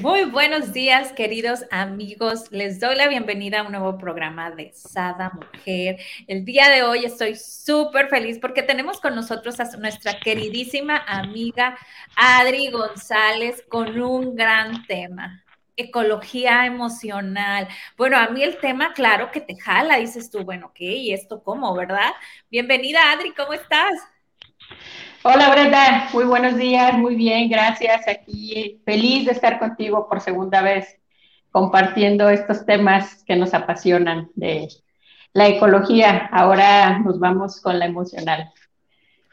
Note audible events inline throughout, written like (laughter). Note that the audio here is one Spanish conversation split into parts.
Muy buenos días, queridos amigos. Les doy la bienvenida a un nuevo programa de Sada Mujer. El día de hoy estoy súper feliz porque tenemos con nosotros a nuestra queridísima amiga Adri González con un gran tema. Ecología emocional. Bueno, a mí el tema, claro que te jala, dices tú, bueno, ¿qué? ¿Y esto cómo, verdad? Bienvenida, Adri, ¿cómo estás? Hola Brenda, muy buenos días, muy bien, gracias. Aquí feliz de estar contigo por segunda vez compartiendo estos temas que nos apasionan de la ecología. Ahora nos vamos con la emocional.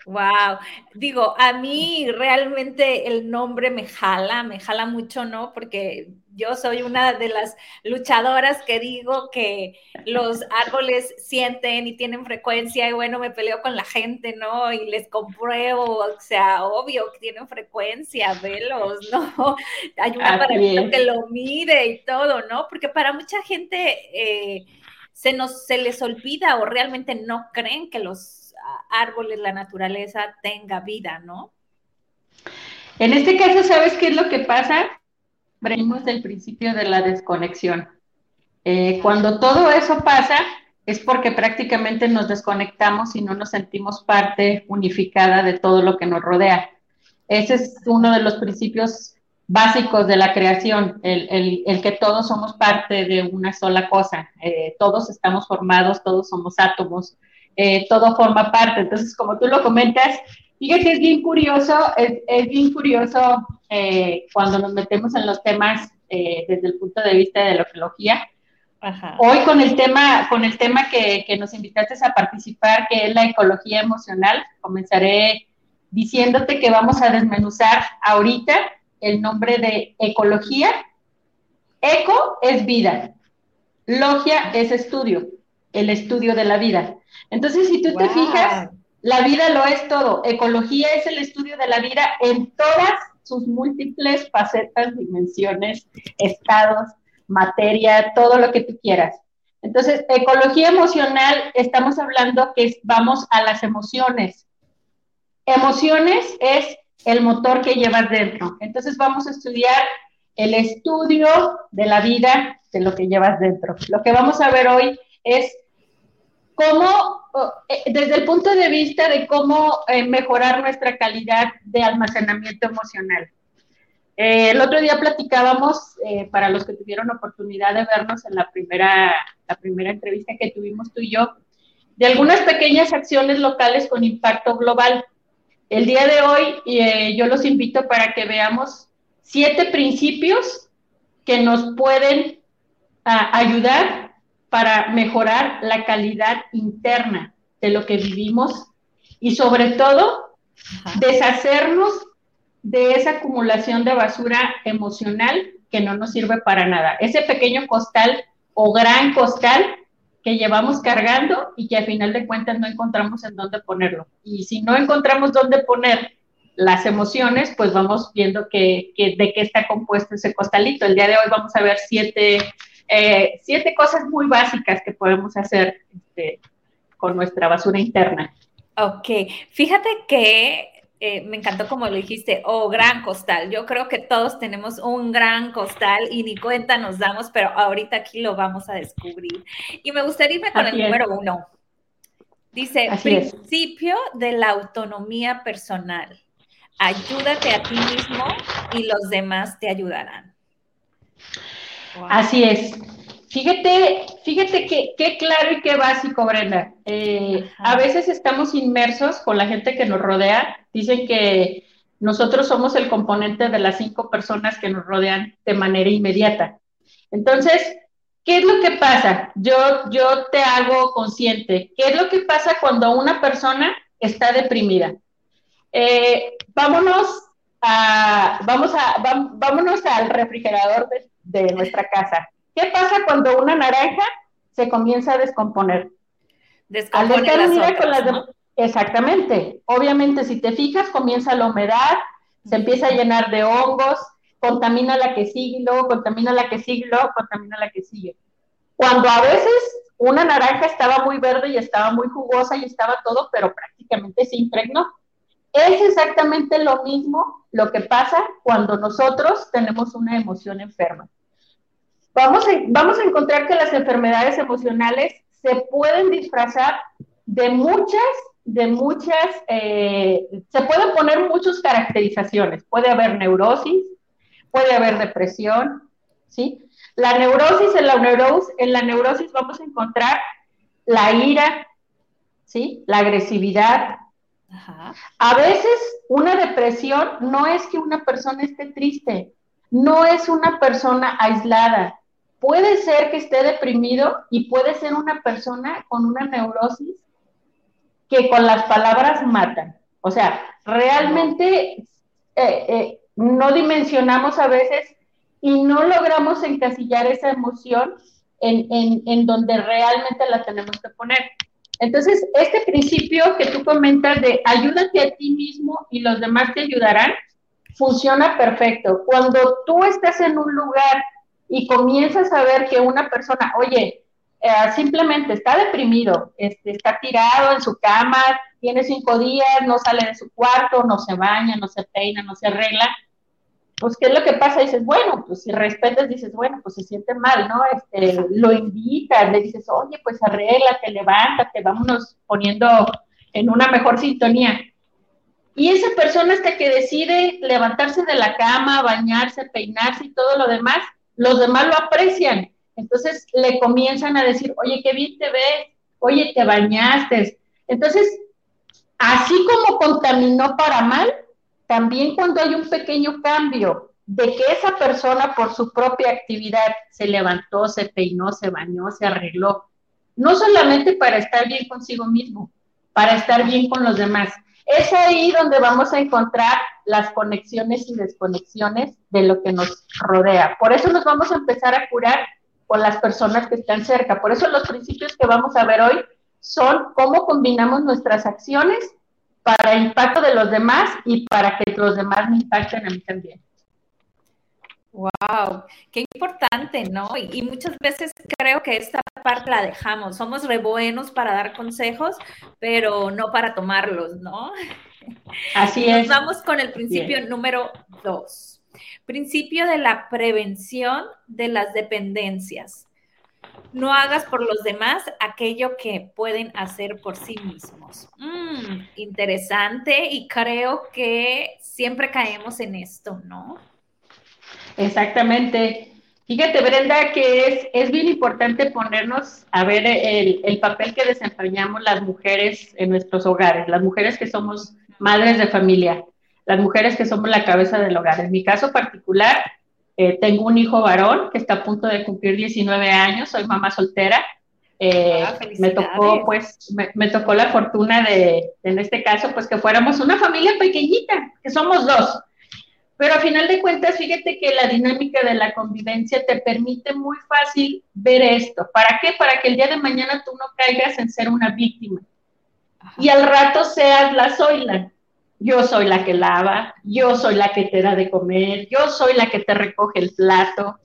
Wow, digo, a mí realmente el nombre me jala, me jala mucho, ¿no? Porque yo soy una de las luchadoras que digo que los árboles sienten y tienen frecuencia y bueno, me peleo con la gente, ¿no? Y les compruebo, o sea, obvio que tienen frecuencia, velos, (laughs) ¿no? Hay una aparato que lo mide y todo, ¿no? Porque para mucha gente eh, se, nos, se les olvida o realmente no creen que los árboles, la naturaleza tenga vida, ¿no? En este caso, ¿sabes qué es lo que pasa? Venimos del principio de la desconexión. Eh, cuando todo eso pasa, es porque prácticamente nos desconectamos y no nos sentimos parte unificada de todo lo que nos rodea. Ese es uno de los principios básicos de la creación, el, que todos somos parte de una sola cosa, eh, todos estamos formados, todos somos átomos, eh, todo forma parte. Entonces, como tú lo comentas, fíjate, es bien curioso, es, bien curioso eh, cuando nos metemos en los temas eh, desde el punto de vista de la ecología. Hoy con el tema, con el tema que, que, nos invitaste a participar, que es la ecología emocional, comenzaré diciéndote que vamos a desmenuzar ahorita el nombre de ecología. Eco es vida, logia es estudio, el estudio de la vida. Entonces, si tú te fijas, la vida lo es todo. Ecología es el estudio de la vida en todas sus múltiples facetas, dimensiones, estados, materia, todo lo que tú quieras. Entonces, ecología emocional, estamos hablando que vamos a las emociones. Emociones es el motor que llevas dentro. Entonces, vamos a estudiar el estudio de la vida, de lo que llevas dentro. Lo que vamos a ver hoy es cómo, eh, desde el punto de vista de cómo eh, mejorar nuestra calidad de almacenamiento emocional. Eh, el otro día platicábamos, para los que tuvieron oportunidad de vernos en la primera, la primera entrevista que tuvimos tú y yo, de algunas pequeñas acciones locales con impacto global. El día de hoy yo los invito para que veamos siete principios que nos pueden ah, ayudar para mejorar la calidad interna de lo que vivimos y sobre todo deshacernos de esa acumulación de basura emocional que no nos sirve para nada. Ese pequeño costal o gran costal que llevamos cargando y que al final de cuentas no encontramos en dónde ponerlo. Y si no encontramos dónde poner las emociones, pues vamos viendo que, de qué está compuesto ese costalito. El día de hoy vamos a ver siete eh, siete cosas muy básicas que podemos hacer este, con nuestra basura interna. Ok, fíjate que eh, me encantó como lo dijiste, oh, gran costal. Yo creo que todos tenemos un gran costal y ni cuenta nos damos, pero ahorita aquí lo vamos a descubrir. Y me gustaría irme con el número uno. Dice, principio de la autonomía personal. Ayúdate a ti mismo y los demás te ayudarán. Así es. Fíjate, fíjate que qué claro y qué básico, Brenda. Eh, a veces estamos inmersos con la gente que nos rodea. Dicen que nosotros somos el componente de las cinco personas que nos rodean de manera inmediata. Entonces, ¿qué es lo que pasa? Yo, yo te hago consciente. ¿Qué es lo que pasa cuando una persona está deprimida? Eh, vámonos a, vamos a, vámonos al refrigerador de, nuestra casa. ¿Qué pasa cuando una naranja se comienza a descomponer? Descompone las con las Exactamente. Obviamente, si te fijas, comienza la humedad, se empieza a llenar de hongos, contamina la que sigue, luego contamina la que sigue, luego contamina la que sigue. Cuando a veces una naranja estaba muy verde y estaba muy jugosa y estaba todo, pero prácticamente se impregnó. Es exactamente lo mismo lo que pasa cuando nosotros tenemos una emoción enferma. Vamos a, vamos a encontrar que las enfermedades emocionales se pueden disfrazar de muchas de muchas, eh, se pueden poner muchas caracterizaciones. Puede haber neurosis, puede haber depresión, ¿sí? La neurosis, en la neurosis, en la neurosis vamos a encontrar la ira, ¿sí? La agresividad. A veces una depresión no es que una persona esté triste, no es una persona aislada. Puede ser que esté deprimido y puede ser una persona con una neurosis que con las palabras matan. O sea, realmente eh, eh, no dimensionamos a veces y no logramos encasillar esa emoción en, en, donde realmente la tenemos que poner. Entonces, este principio que tú comentas de ayúdate a ti mismo y los demás te ayudarán, funciona perfecto. Cuando tú estás en un lugar y comienzas a ver que una persona, oye, eh, simplemente está deprimido, este, está tirado en su cama, tiene cinco días, no sale de su cuarto, no se baña, no se peina, no se arregla, pues ¿qué es lo que pasa? Dices, bueno, pues si respetas, dices, bueno, pues se siente mal, ¿no? Este, lo invitas, le dices, oye, pues arréglate, levántate, vámonos poniendo en una mejor sintonía. Y esa persona hasta que decide levantarse de la cama, bañarse, peinarse y todo lo demás, los demás lo aprecian entonces le comienzan a decir, oye, qué bien te ves, oye, te bañaste. Entonces, así como contaminó para mal, también cuando hay un pequeño cambio de que esa persona por su propia actividad se levantó, se peinó, se bañó, se arregló, no solamente para estar bien consigo mismo, para estar bien con los demás. Es ahí donde vamos a encontrar las conexiones y desconexiones de lo que nos rodea. Por eso nos vamos a empezar a curar con las personas que están cerca. Por eso los principios que vamos a ver hoy son cómo combinamos nuestras acciones para el impacto de los demás y para que los demás me impacten a mí también. Wow, qué importante, ¿no? Y, muchas veces creo que esta parte la dejamos. Somos re buenos para dar consejos, pero no para tomarlos, ¿no? Así (laughs) es. vamos con el principio número dos. Principio de la prevención de las dependencias. No hagas por los demás aquello que pueden hacer por sí mismos. Mm, interesante y creo que siempre caemos en esto, ¿no? Exactamente. Fíjate, Brenda, que es, es bien importante ponernos a ver el, el, papel que desempeñamos las mujeres en nuestros hogares, las mujeres que somos madres de familia las mujeres que somos la cabeza del hogar. En mi caso particular, eh, tengo un hijo varón que está a punto de cumplir 19 años, soy mamá soltera. Eh, ah, me tocó, pues, me, tocó la fortuna de, en este caso, pues que fuéramos una familia pequeñita, que somos dos. Pero a final de cuentas, fíjate que la dinámica de la convivencia te permite muy fácil ver esto. ¿Para qué? Para que el día de mañana tú no caigas en ser una víctima. Y al rato seas la Zoila yo soy la que lava, yo soy la que te da de comer, yo soy la que te recoge el plato.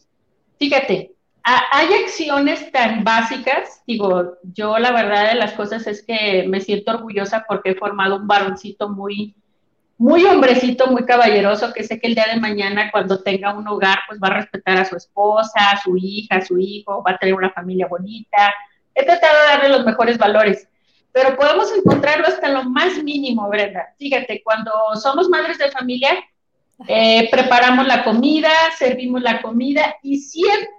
Fíjate, hay acciones tan básicas, digo, yo la verdad de las cosas es que me siento orgullosa porque he formado un varoncito muy, muy hombrecito, muy caballeroso, que sé que el día de mañana cuando tenga un hogar, pues va a respetar a su esposa, a su hija, a su hijo, va a tener una familia bonita. He tratado de darle los mejores valores pero podemos encontrarlo hasta lo más mínimo, Brenda. Fíjate, cuando somos madres de familia, eh, preparamos la comida, servimos la comida y siempre,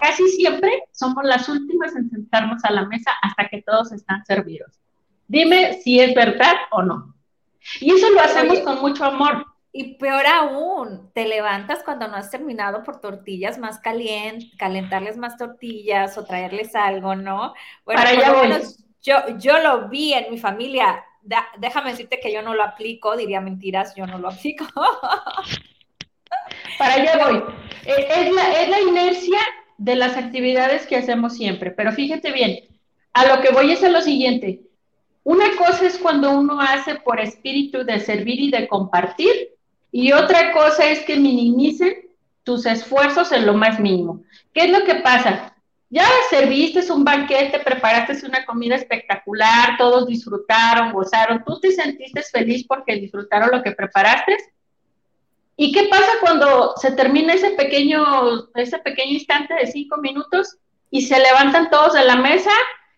casi siempre, somos las últimas en sentarnos a la mesa hasta que todos están servidos. Dime si es verdad o no. Y eso lo hacemos con mucho amor. Y peor aún, te levantas cuando no has terminado por tortillas más calientes, calentarles más tortillas o traerles algo, ¿no? Bueno, Para allá voy yo, yo lo vi en mi familia déjame decirte que yo no lo aplico, diría mentiras, yo no lo aplico. (laughs) Para allá voy. Eh, es la, es la inercia de las actividades que hacemos siempre, pero fíjate bien, a lo que voy es a lo siguiente. Una cosa es cuando uno hace por espíritu de servir y de compartir, y otra cosa es que minimicen tus esfuerzos en lo más mínimo. ¿Qué es lo que pasa? Ya serviste un banquete, preparaste una comida espectacular, todos disfrutaron, gozaron, tú te sentiste feliz porque disfrutaron lo que preparaste. ¿Y qué pasa cuando se termina ese pequeño, ese pequeño instante de cinco minutos y se levantan todos de la mesa?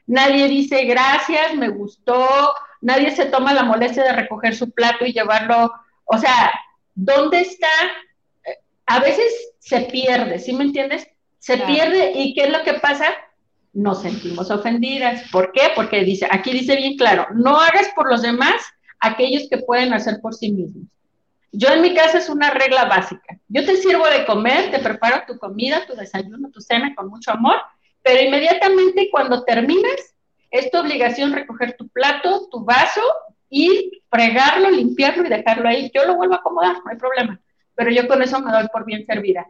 Nadie dice gracias, me gustó, nadie se toma la molestia de recoger su plato y llevarlo. O sea, ¿dónde está? A veces se pierde, ¿sí me entiendes? se pierde y ¿qué es lo que pasa? Nos sentimos ofendidas. ¿Por qué? Porque dice, aquí dice bien claro, no hagas por los demás aquellos que pueden hacer por sí mismos. Yo en mi casa es una regla básica. Yo te sirvo de comer, te preparo tu comida, tu desayuno, tu cena con mucho amor, pero inmediatamente cuando terminas, es tu obligación recoger tu plato, tu vaso y fregarlo, limpiarlo y dejarlo ahí. Yo lo vuelvo a acomodar, no hay problema, pero yo con eso me doy por bien servida.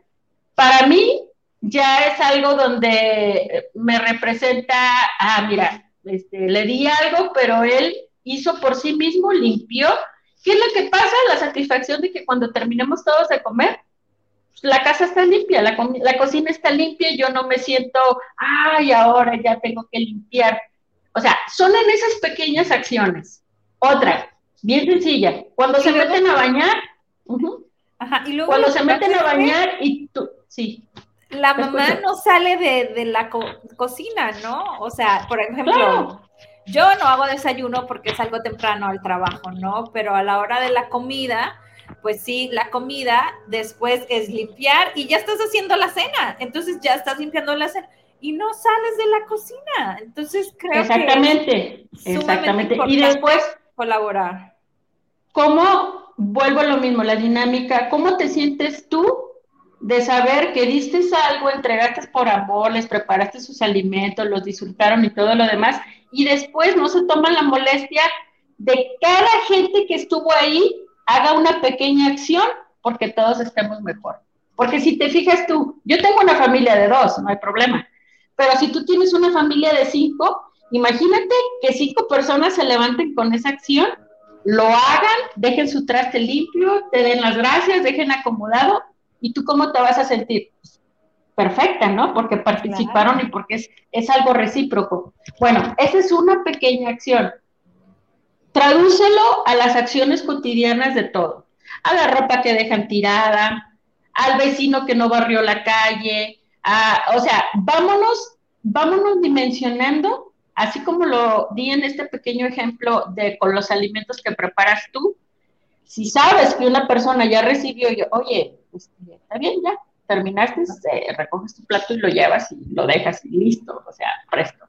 Para mí, ya es algo donde me representa, ah, mira, este, le di algo, pero él hizo por sí mismo, limpió. ¿Qué es lo que pasa? La satisfacción de que cuando terminemos todos de comer, la casa está limpia, la, la cocina está limpia y yo no me siento, ay, ahora ya tengo que limpiar. O sea, son en esas pequeñas acciones. Otra, bien sencilla, cuando se meten a bañar, Ajá, y luego cuando se meten a bañar y tú, sí la mamá no sale de, la cocina, ¿no? O sea, por ejemplo, yo no hago desayuno porque salgo temprano al trabajo, ¿no? Pero a la hora de la comida, pues sí, la comida después es limpiar y ya estás haciendo la cena, entonces ya estás limpiando la cena y no sales de la cocina. Entonces creo exactamente, que exactamente. Y después colaborar. ¿Cómo vuelvo a lo mismo, la dinámica? ¿Cómo te sientes tú de saber que diste algo, entregaste por amor, les preparaste sus alimentos, los disfrutaron y todo lo demás, y después no se toman la molestia de cada gente que estuvo ahí haga una pequeña acción porque todos estemos mejor. Porque si te fijas tú, yo tengo una familia de dos, no hay problema, pero si tú tienes una familia de cinco, imagínate que cinco personas se levanten con esa acción, lo hagan, dejen su traste limpio, te den las gracias, dejen acomodado ¿Y tú cómo te vas a sentir? Perfecta, ¿no? Porque participaron y porque es, es algo recíproco. Bueno, esa es una pequeña acción. Tradúcelo a las acciones cotidianas de todo. A la ropa que dejan tirada, al vecino que no barrió la calle, o sea, vámonos, vámonos dimensionando, así como lo di en este pequeño ejemplo de con los alimentos que preparas tú. Si sabes que una persona ya recibió, oye, este, está bien, ya, terminaste, eh, recoges tu plato y lo llevas y lo dejas y listo, o sea, presto.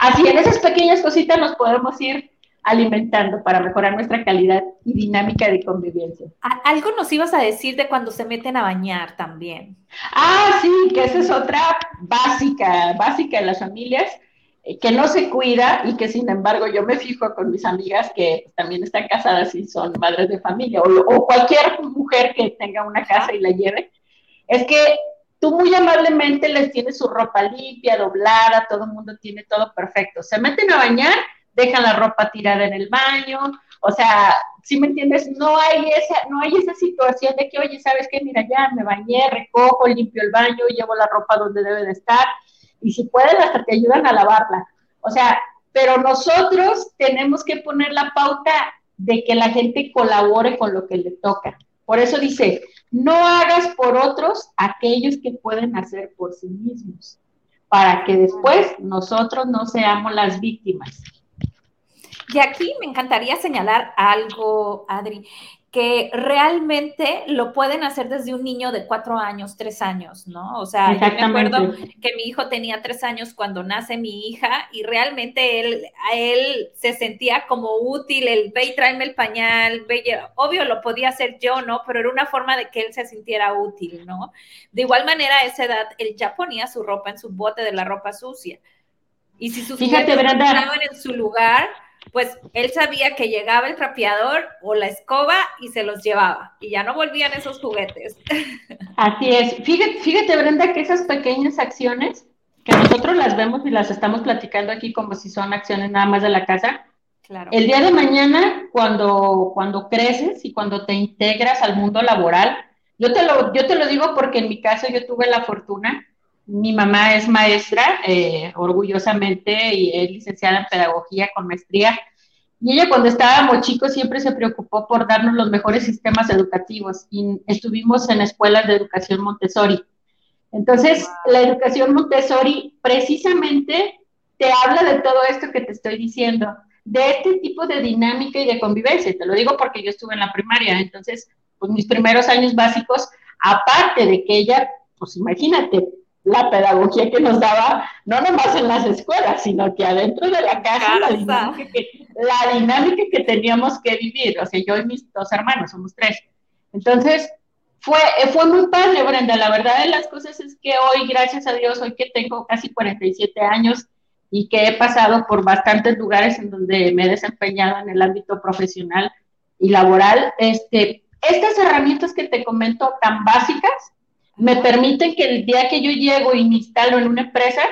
Así, en esas pequeñas cositas nos podemos ir alimentando para mejorar nuestra calidad y dinámica de convivencia. Algo nos ibas a decir de cuando se meten a bañar también. Ah, sí, que esa es otra básica, básica de las familias, eh, que no se cuida y que sin embargo yo me fijo con mis amigas que también están casadas y son madres de familia o, cualquier mujer que tenga una casa y la lleve, es que tú muy amablemente les tienes su ropa limpia, doblada, todo el mundo tiene todo perfecto. Se meten a bañar, dejan la ropa tirada en el baño, o sea, si me entiendes, no hay esa, no hay esa situación de que, oye, ¿sabes qué? Mira, ya me bañé, recojo, limpio el baño, llevo la ropa donde debe de estar y si pueden hasta te ayudan a lavarla. O sea, pero nosotros tenemos que poner la pauta de que la gente colabore con lo que le toca. Por eso dice, no hagas por otros aquellos que pueden hacer por sí mismos, para que después nosotros no seamos las víctimas. Y aquí me encantaría señalar algo, Adri, que realmente lo pueden hacer desde un niño de cuatro años, tres años, ¿no? O sea, yo me acuerdo que mi hijo tenía tres años cuando nace mi hija y realmente él, a él se sentía como útil, el ve y tráeme el pañal, ve, obvio lo podía hacer yo, ¿no? Pero era una forma de que él se sintiera útil, ¿no? De igual manera, a esa edad, él ya ponía su ropa en su bote de la ropa sucia. Y si sus Fíjate, estaban en su lugar, pues él sabía que llegaba el trapeador o la escoba y se los llevaba y ya no volvían esos juguetes. (laughs) Así es. Fíjate, fíjate Brenda, que esas pequeñas acciones que nosotros las vemos y las estamos platicando aquí como si son acciones nada más de la casa. Claro. El día de mañana, cuando, cuando creces y cuando te integras al mundo laboral, yo te, lo, yo te lo digo porque en mi caso yo tuve la fortuna, mi mamá es maestra, eh, orgullosamente, y es licenciada en pedagogía con maestría, y ella cuando estábamos chicos siempre se preocupó por darnos los mejores sistemas educativos y estuvimos en escuelas de educación Montessori. Entonces, la educación Montessori precisamente te habla de todo esto que te estoy diciendo, de este tipo de dinámica y de convivencia. Te lo digo porque yo estuve en la primaria, entonces, pues mis primeros años básicos, aparte de que ella, pues imagínate, la pedagogía que nos daba, no nomás en las escuelas, sino que adentro de la casa, la dinámica, que, la dinámica que teníamos que vivir. O sea, yo y mis dos hermanos, somos tres. Entonces, fue, fue muy padre, Brenda. La verdad de las cosas es que hoy, gracias a Dios, hoy que tengo casi 47 años y que he pasado por bastantes lugares en donde me he desempeñado en el ámbito profesional y laboral, este, estas herramientas que te comento tan básicas me permiten que el día que yo llego y me instalo en una empresa,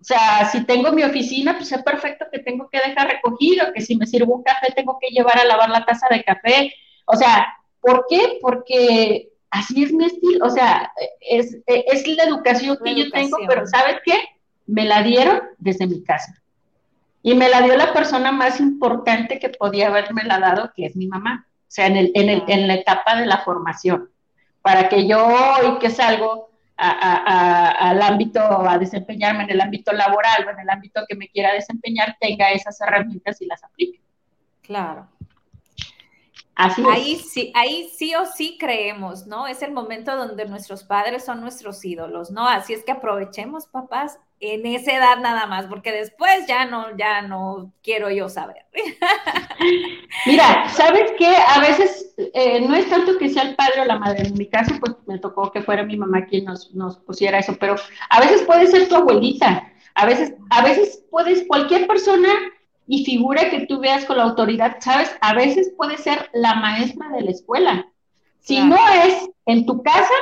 o sea, si tengo mi oficina, pues es perfecto que tengo que dejar recogido, que si me sirvo un café tengo que llevar a lavar la taza de café. O sea, ¿por qué? Porque así es mi estilo, o sea, es, es la educación que yo tengo, pero ¿sabes qué? Me la dieron desde mi casa. Y me la dio la persona más importante que podía haberme la dado, que es mi mamá, o sea, en, el, en, el, en la etapa de la formación, para que yo hoy que salgo al ámbito, a desempeñarme en el ámbito laboral o en el ámbito que me quiera desempeñar, tenga esas herramientas y las aplique. Claro ahí sí, ahí sí o sí creemos, ¿no? Es el momento donde nuestros padres son nuestros ídolos, ¿no? Así es que aprovechemos, papás, en esa edad nada más, porque después ya no, ya no quiero yo saber. (laughs) Mira, ¿sabes qué? A veces eh, no es tanto que sea el padre o la madre. En mi caso, pues me tocó que fuera mi mamá quien nos, nos pusiera eso, pero a veces puede ser tu abuelita. A veces, a veces puedes, cualquier persona y figura que tú veas con la autoridad, ¿sabes? A veces puede ser la maestra de la escuela. Si no es en tu casa,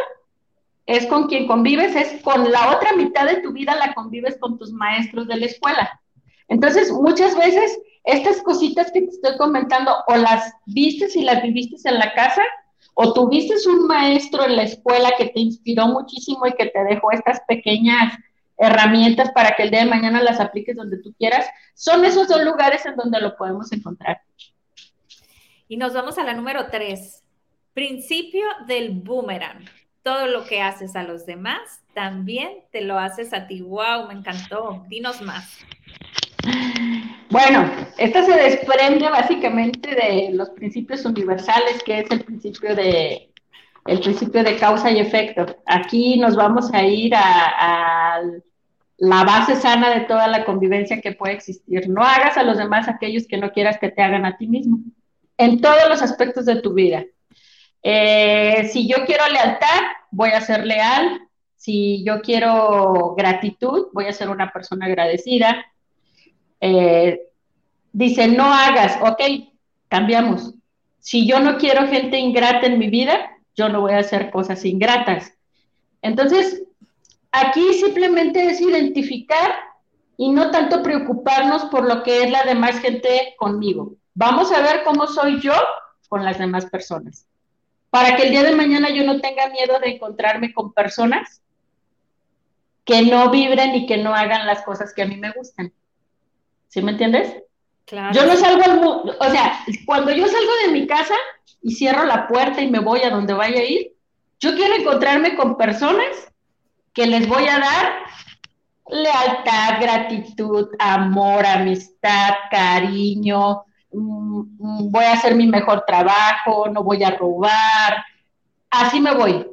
es con quien convives, es con la otra mitad de tu vida la convives con tus maestros de la escuela. Entonces, muchas veces estas cositas que te estoy comentando, o las vistes y las viviste en la casa, o tuviste un maestro en la escuela que te inspiró muchísimo y que te dejó estas pequeñas herramientas para que el día de mañana las apliques donde tú quieras, son esos dos lugares en donde lo podemos encontrar. Y nos vamos a la número tres, principio del boomerang. Todo lo que haces a los demás, también te lo haces a ti. ¡Wow! Me encantó. Dinos más. Bueno, esta se desprende básicamente de los principios universales, que es el principio de el principio de causa y efecto. Aquí nos vamos a ir a, a la base sana de toda la convivencia que puede existir. No hagas a los demás aquellos que no quieras que te hagan a ti mismo, en todos los aspectos de tu vida. Eh, si yo quiero lealtad, voy a ser leal. Si yo quiero gratitud, voy a ser una persona agradecida. Eh, dice, no hagas, ok, cambiamos. Si yo no quiero gente ingrata en mi vida, yo no voy a hacer cosas ingratas. Entonces, Aquí simplemente es identificar y no tanto preocuparnos por lo que es la demás gente conmigo. Vamos a ver cómo soy yo con las demás personas. Para que el día de mañana yo no tenga miedo de encontrarme con personas que no vibren y que no hagan las cosas que a mí me gustan. ¿Sí me entiendes? Claro. Yo no salgo al mundo, o sea, cuando yo salgo de mi casa y cierro la puerta y me voy a donde vaya a ir, yo quiero encontrarme con personas que les voy a dar lealtad, gratitud, amor, amistad, cariño, voy a hacer mi mejor trabajo, no voy a robar, así me voy.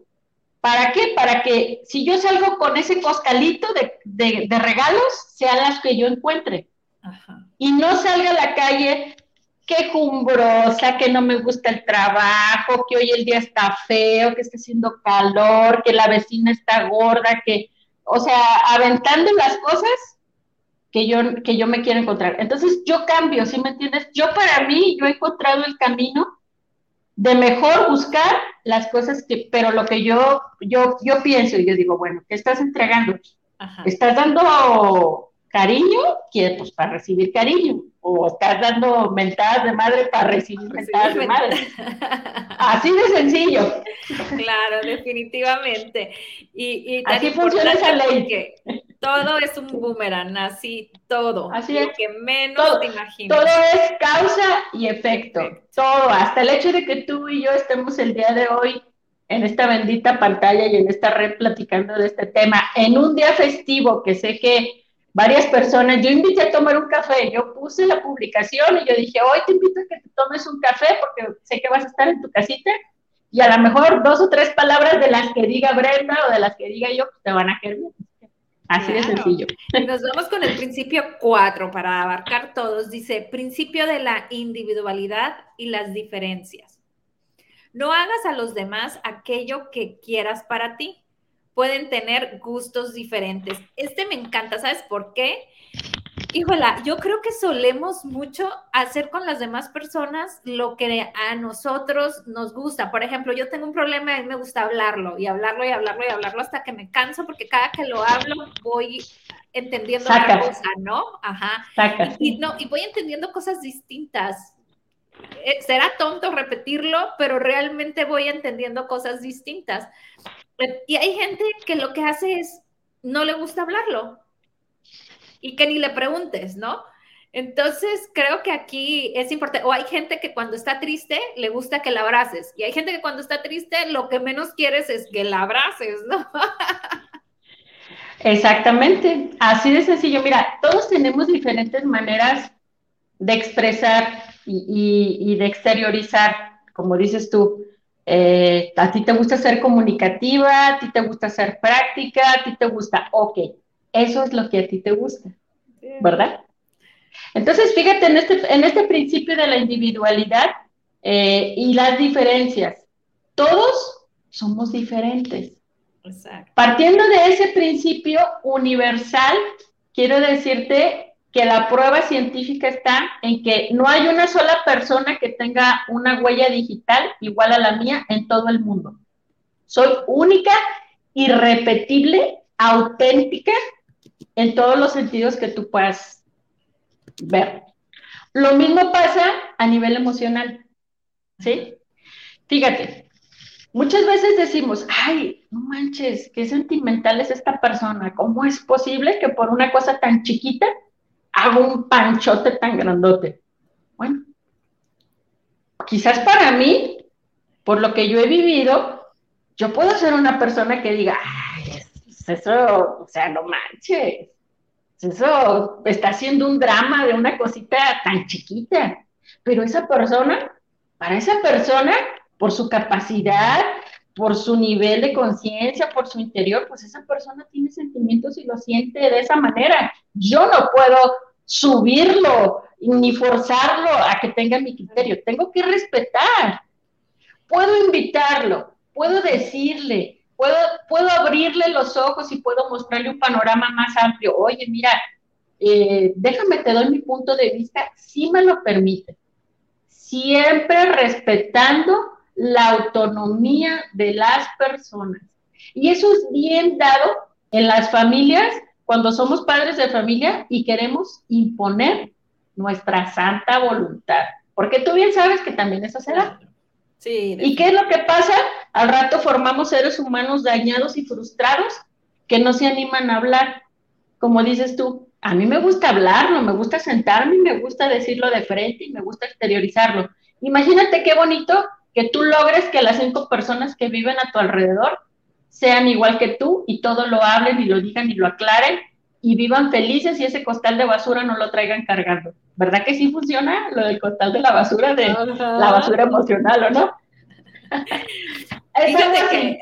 ¿Para qué? Para que si yo salgo con ese costalito de, regalos, sean las que yo encuentre. Y no salga a la calle que jumbrosa, que no me gusta el trabajo, que hoy el día está feo, que está haciendo calor, que la vecina está gorda, que, o sea, aventando las cosas que yo, que yo me quiero encontrar. Entonces yo cambio, ¿sí me entiendes? Yo para mí, yo he encontrado el camino de mejor buscar las cosas que, pero lo que yo, yo, yo pienso, y yo digo, bueno, ¿qué estás entregando? ¿Estás dando cariño? Pues para recibir cariño. O estás dando mentadas de madre para recibir mentadas de madre. (laughs) Así de sencillo. Claro, definitivamente. Y, y Así funciona esa ley todo es un boomerang, así todo. Así es. que menos te imaginas. Todo es causa y efecto. Todo, hasta el hecho de que tú y yo estemos el día de hoy en esta bendita pantalla y en esta red platicando de este tema, en un día festivo que sé que varias personas, yo invité a tomar un café, yo puse la publicación y yo dije, hoy te invito a que te tomes un café porque sé que vas a estar en tu casita y a lo mejor dos o tres palabras de las que diga Brenda o de las que diga yo pues te van a quedar bien. Así de sencillo. Nos vamos con el principio 4 para abarcar todos. Dice, principio de la individualidad y las diferencias. No hagas a los demás aquello que quieras para ti. Pueden tener gustos diferentes. Este me encanta, ¿sabes por qué? Híjola, yo creo que solemos mucho hacer con las demás personas lo que a nosotros nos gusta. Por ejemplo, yo tengo un problema y me gusta hablarlo y hablarlo y hablarlo y hablarlo hasta que me canso porque cada que lo hablo voy entendiendo otra cosa, ¿no? Ajá. Y, no, y voy entendiendo cosas distintas. Eh, será tonto repetirlo, pero realmente voy entendiendo cosas distintas. Y hay gente que lo que hace es no le gusta hablarlo y que ni le preguntes, ¿no? Entonces, creo que aquí es importante, o hay gente que cuando está triste le gusta que la abraces, y hay gente que cuando está triste lo que menos quieres es que la abraces, ¿no? Exactamente, así de sencillo. Mira, todos tenemos diferentes maneras de expresar y, de exteriorizar, como dices tú. Eh, a ti te gusta ser comunicativa, a ti te gusta ser práctica, a ti te gusta, ok, eso es lo que a ti te gusta, ¿verdad? Entonces, fíjate en este, en este principio de la individualidad eh, y las diferencias. Todos somos diferentes. Partiendo de ese principio universal, quiero decirte que la prueba científica está en que no hay una sola persona que tenga una huella digital igual a la mía en todo el mundo. Soy única, irrepetible, auténtica en todos los sentidos que tú puedas ver. Lo mismo pasa a nivel emocional, ¿sí? Fíjate, muchas veces decimos, ay, no manches, qué sentimental es esta persona, ¿cómo es posible que por una cosa tan chiquita haga un panchote tan grandote? Bueno, quizás para mí, por lo que yo he vivido, yo puedo ser una persona que diga, ay, eso, o sea, no manches. Eso está haciendo un drama de una cosita tan chiquita. Pero esa persona, para esa persona, por su capacidad, por su nivel de conciencia, por su interior, pues esa persona tiene sentimientos y lo siente de esa manera. Yo no puedo subirlo ni forzarlo a que tenga mi criterio. Tengo que respetar. Puedo invitarlo, puedo decirle, puedo, abrirle los ojos y puedo mostrarle un panorama más amplio. Oye, mira, eh, déjame, te doy mi punto de vista, si me lo permite. Siempre respetando la autonomía de las personas. Y eso es bien dado en las familias cuando somos padres de familia y queremos imponer nuestra santa voluntad. Porque tú bien sabes que también eso será. Sí, ¿Y qué es lo que pasa? Al rato formamos seres humanos dañados y frustrados que no se animan a hablar. Como dices tú, a mí me gusta hablarlo, me gusta sentarme me gusta decirlo de frente y me gusta exteriorizarlo. Imagínate qué bonito que tú logres que las cinco personas que viven a tu alrededor sean igual que tú y todo lo hablen y lo digan y lo aclaren y vivan felices y ese costal de basura no lo traigan cargando. ¿Verdad que sí funciona lo del costal de la basura, de la basura emocional o no? (laughs) Fíjate que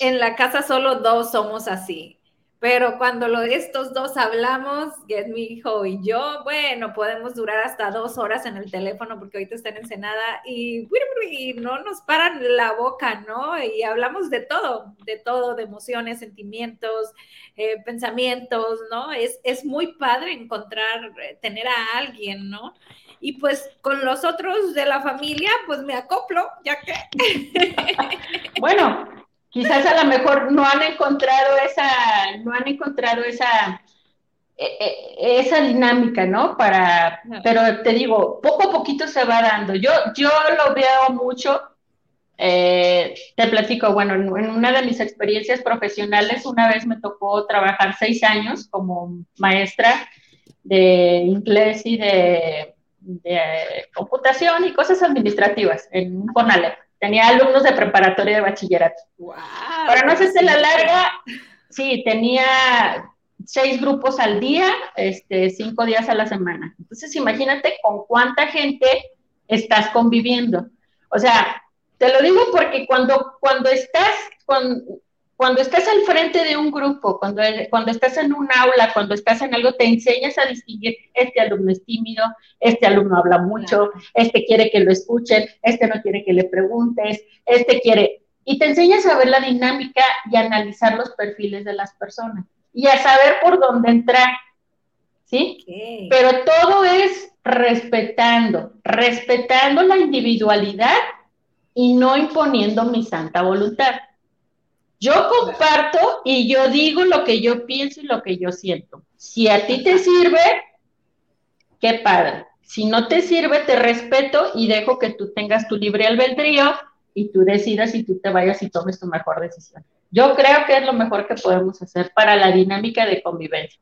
en la casa solo dos somos así, Pero cuando estos dos hablamos, es mi hijo y yo, bueno, podemos durar hasta dos horas en el teléfono porque ahorita está en Ensenada y, y no nos paran la boca, ¿no? Y hablamos de todo, de todo, de emociones, sentimientos, eh, pensamientos, ¿no? Es, es muy padre encontrar, eh, tener a alguien, ¿no? Y pues con los otros de la familia, pues me acoplo, ya que... (laughs) bueno, quizás a lo mejor no han encontrado esa, no han encontrado esa, e, e, esa dinámica, ¿no? Para, pero te digo, poco a poquito se va dando. Yo, yo lo veo mucho, eh, te platico, bueno, en, una de mis experiencias profesionales, una vez me tocó trabajar seis años como maestra de inglés y de, de computación y cosas administrativas en un CONALEP tenía alumnos de preparatoria de bachillerato. Para no hacerse la larga, sí, tenía seis grupos al día, este, cinco días a la semana. Entonces, imagínate con cuánta gente estás conviviendo. O sea, te lo digo porque cuando, cuando estás con, cuando estás al frente de un grupo, cuando, cuando estás en un aula, cuando estás en algo, te enseñas a distinguir, este alumno es tímido, este alumno habla mucho, este quiere que lo escuchen, este no quiere que le preguntes, este quiere... Y te enseñas a ver la dinámica y analizar los perfiles de las personas y a saber por dónde entrar. ¿Sí? Pero todo es respetando, respetando la individualidad y no imponiendo mi santa voluntad. Yo comparto y yo digo lo que yo pienso y lo que yo siento. Si a ti te sirve, qué padre. Si no te sirve, te respeto y dejo que tú tengas tu libre albedrío y tú decidas si tú te vayas y tomes tu mejor decisión. Yo creo que es lo mejor que podemos hacer para la dinámica de convivencia.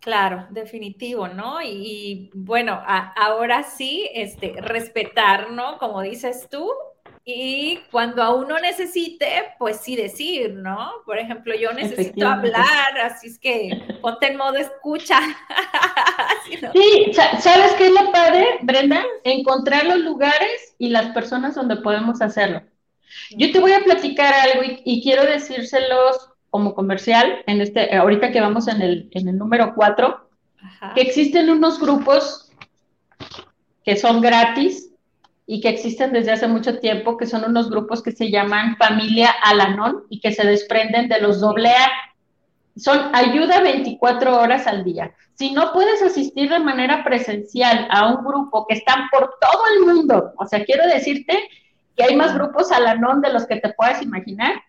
Claro, definitivo, ¿no? Y, bueno, ahora sí, este, respetar, ¿no? Como dices tú, y cuando a uno necesite, pues sí decir, ¿no? Por ejemplo, yo necesito hablar, así es que ponte en modo escucha. (laughs) Sí, ¿sabes qué es lo padre, Brenda? Encontrar los lugares y las personas donde podemos hacerlo. Yo te voy a platicar algo y, quiero decírselos como comercial, en este, ahorita que vamos en el, en el número 4, que existen unos grupos que son gratis, y que existen desde hace mucho tiempo, que son unos grupos que se llaman Familia Alanon y que se desprenden de los AA. Son ayuda 24 horas al día. Si no puedes asistir de manera presencial a un grupo que están por todo el mundo, o sea, quiero decirte que hay más grupos Alanon de los que te puedas imaginar,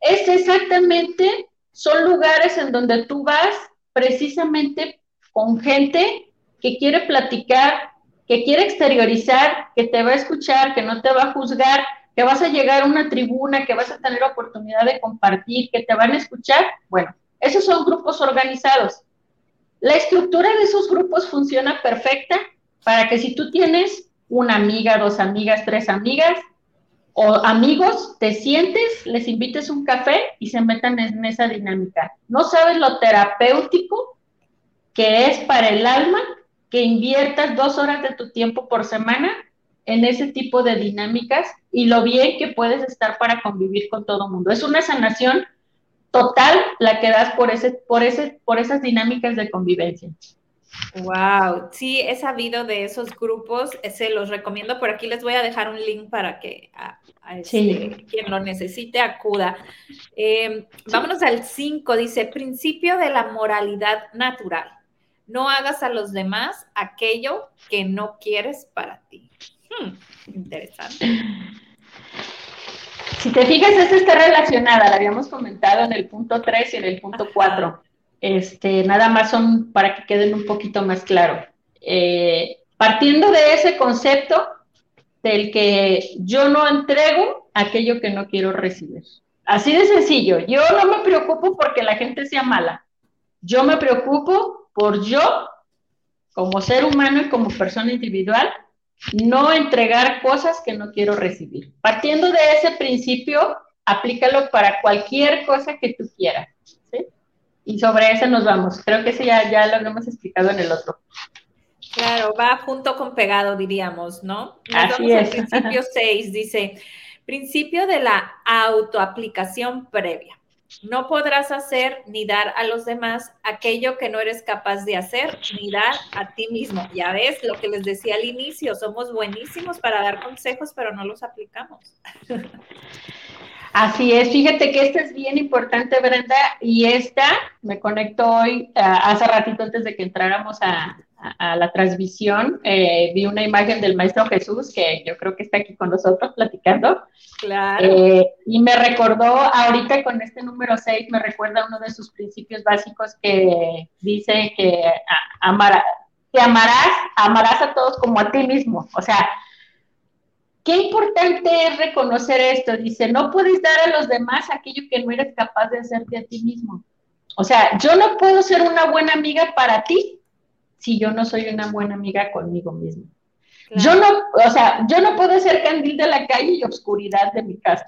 es exactamente, son lugares en donde tú vas precisamente con gente que quiere platicar que quiere exteriorizar, que te va a escuchar, que no te va a juzgar, que vas a llegar a una tribuna, que vas a tener oportunidad de compartir, que te van a escuchar. Bueno, esos son grupos organizados. La estructura de esos grupos funciona perfecta para que si tú tienes una amiga, dos amigas, tres amigas o amigos, te sientes, les invites un café y se metan en esa dinámica. No sabes lo terapéutico que es para el alma que inviertas dos horas de tu tiempo por semana en ese tipo de dinámicas y lo bien que puedes estar para convivir con todo el mundo. Es una sanación total la que das por, ese, por, ese, por esas dinámicas de convivencia. Wow, sí, he sabido de esos grupos, eh, se los recomiendo. Por aquí les voy a dejar un link para que a, este, quien lo necesite acuda. Em, vámonos al 5, dice, principio de la moralidad natural no hagas a los demás aquello que no quieres para ti. Hmm, interesante. Si te fijas, esta está relacionada, la habíamos comentado en el punto 3 y en el punto 4. Este, nada más son para que queden un poquito más claro. Eh, partiendo de ese concepto del que yo no entrego aquello que no quiero recibir. Así de sencillo. Yo no me preocupo porque la gente sea mala. Yo me preocupo por yo, como ser humano y como persona individual, no entregar cosas que no quiero recibir. Partiendo de ese principio, aplícalo para cualquier cosa que tú quieras. ¿sí? Y sobre eso nos vamos. Creo que eso ya, ya lo hemos explicado en el otro. Claro, va junto con pegado, diríamos, ¿no? Nos Así es. principio 6, dice, principio de la autoaplicación previa. No podrás hacer ni dar a los demás aquello que no eres capaz de hacer ni dar a ti mismo. Ya ves lo que les decía al inicio, somos buenísimos para dar consejos, pero no los aplicamos. Así es, fíjate que esta es bien importante, Brenda, y esta me conectó hoy, uh, hace ratito antes de que entráramos a, a, la transmisión, eh, vi una imagen del Maestro Jesús, que yo creo que está aquí con nosotros platicando. Claro. Eh, y me recordó, ahorita con este número 6, me recuerda uno de sus principios básicos que dice que, amar, que amarás, amarás a todos como a ti mismo. O sea, Qué importante es reconocer esto. Dice, no puedes dar a los demás aquello que no eres capaz de hacerte a ti mismo. O sea, yo no puedo ser una buena amiga para ti si yo no soy una buena amiga conmigo mismo. Yo no, o sea, yo no puedo ser candil de la calle y oscuridad de mi casa.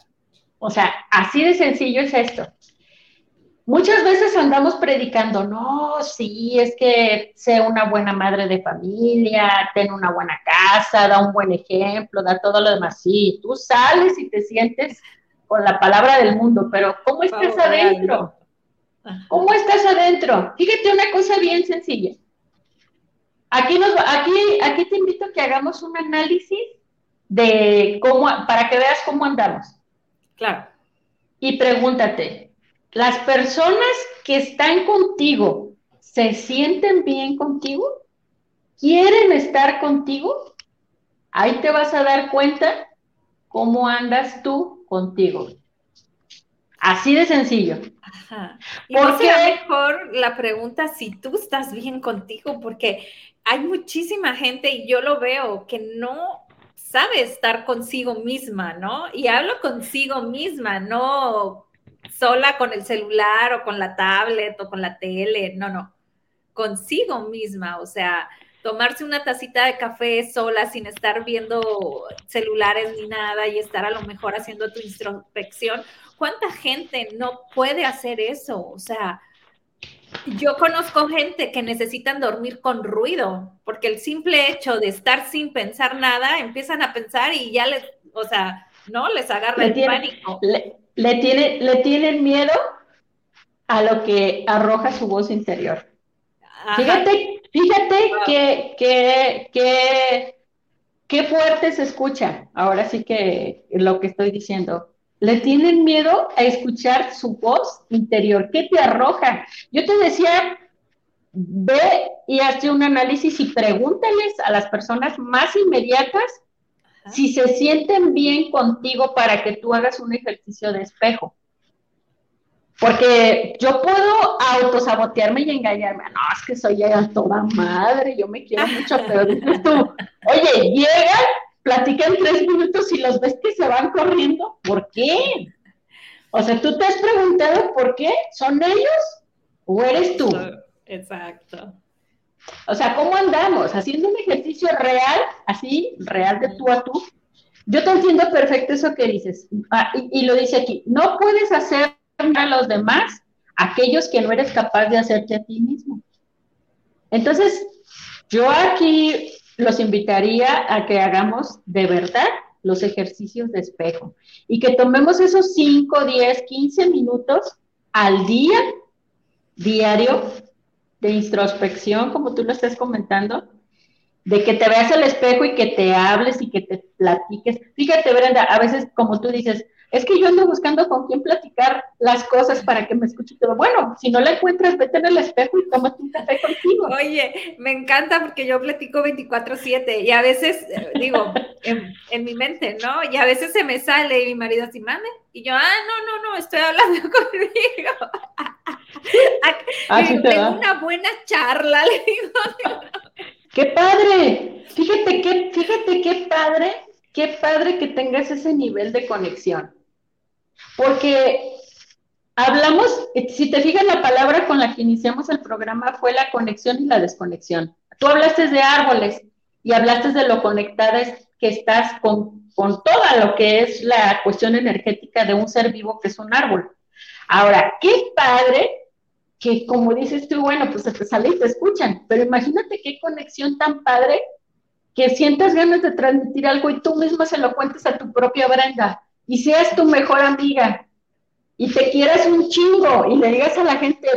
O sea, así de sencillo es esto. Muchas veces andamos predicando, no, sí, es que sé una buena madre de familia, ten una buena casa, da un buen ejemplo, da todo lo demás. Sí, tú sales y te sientes con la palabra del mundo, pero ¿cómo estás adentro? ¿Cómo estás adentro? Fíjate una cosa bien sencilla. Aquí, nos, aquí, aquí te invito a que hagamos un análisis de cómo, para que veas cómo andamos. Claro. Y pregúntate, las personas que están contigo se sienten bien contigo, quieren estar contigo, ahí te vas a dar cuenta cómo andas tú contigo. Así de sencillo. Ajá. Y porque mejor la pregunta si tú estás bien contigo, porque hay muchísima gente y yo lo veo que no sabe estar consigo misma, ¿no? Y hablo consigo misma, no sola con el celular o con la tablet o con la tele, no, no, consigo misma, o sea, tomarse una tacita de café sola sin estar viendo celulares ni nada y estar a lo mejor haciendo tu introspección. ¿Cuánta gente no puede hacer eso? O sea, yo conozco gente que necesitan dormir con ruido, porque el simple hecho de estar sin pensar nada, empiezan a pensar y ya les, o sea, ¿no? Les agarra el pánico le, tiene, le tienen miedo a lo que arroja su voz interior. Fíjate, fíjate que, que, qué fuerte se escucha. Ahora sí que lo que estoy diciendo. Le tienen miedo a escuchar su voz interior. ¿Qué te arroja? Yo te decía, ve y hazte un análisis y pregúntales a las personas más inmediatas si se sienten bien contigo para que tú hagas un ejercicio de espejo. Porque yo puedo autosabotearme y engañarme. No, es que soy ya toda madre, yo me quiero mucho, pero dices tú, oye, llegan, platican tres minutos y los ves que se van corriendo. ¿Por qué? O sea, tú te has preguntado por qué, ¿son ellos o eres tú? Exacto. O sea, ¿cómo andamos? Haciendo un ejercicio real, así, real de tú a tú. Yo te entiendo perfecto eso que dices. Ah, y, lo dice aquí, no puedes hacer a los demás aquellos que no eres capaz de hacerte a ti mismo. Entonces, yo aquí los invitaría a que hagamos de verdad los ejercicios de espejo y que tomemos esos 5, 10, 15 minutos al día, diario, de introspección, como tú lo estás comentando, de que te veas al espejo y que te hables y que te platiques. Fíjate, Brenda, a veces como tú dices, es que yo ando buscando con quién platicar las cosas para que me escuche todo. Bueno, si no la encuentras, vete en el espejo y tómate un café contigo. Oye, me encanta porque yo platico 24/7 y a veces, eh, digo, en, mi mente, ¿no? Y a veces se me sale y mi marido así, mame, y yo, ah, no, no, no, estoy hablando (laughs) conmigo. Así tengo una buena charla, le digo. ¡Qué padre! Fíjate qué, fíjate qué padre, qué padre que tengas ese nivel de conexión. Porque hablamos, si te fijas, la palabra con la que iniciamos el programa fue la conexión y la desconexión. Tú hablaste de árboles y hablaste de lo conectadas que estás con, con toda lo que es la cuestión energética de un ser vivo que es un árbol. Ahora, qué padre que como dices tú, bueno, pues te sale y te escuchan, pero imagínate qué conexión tan padre que sientas ganas de transmitir algo y tú misma se lo cuentes a tu propia Brenda y seas tu mejor amiga. y te quieras un chingo y le digas a la gente,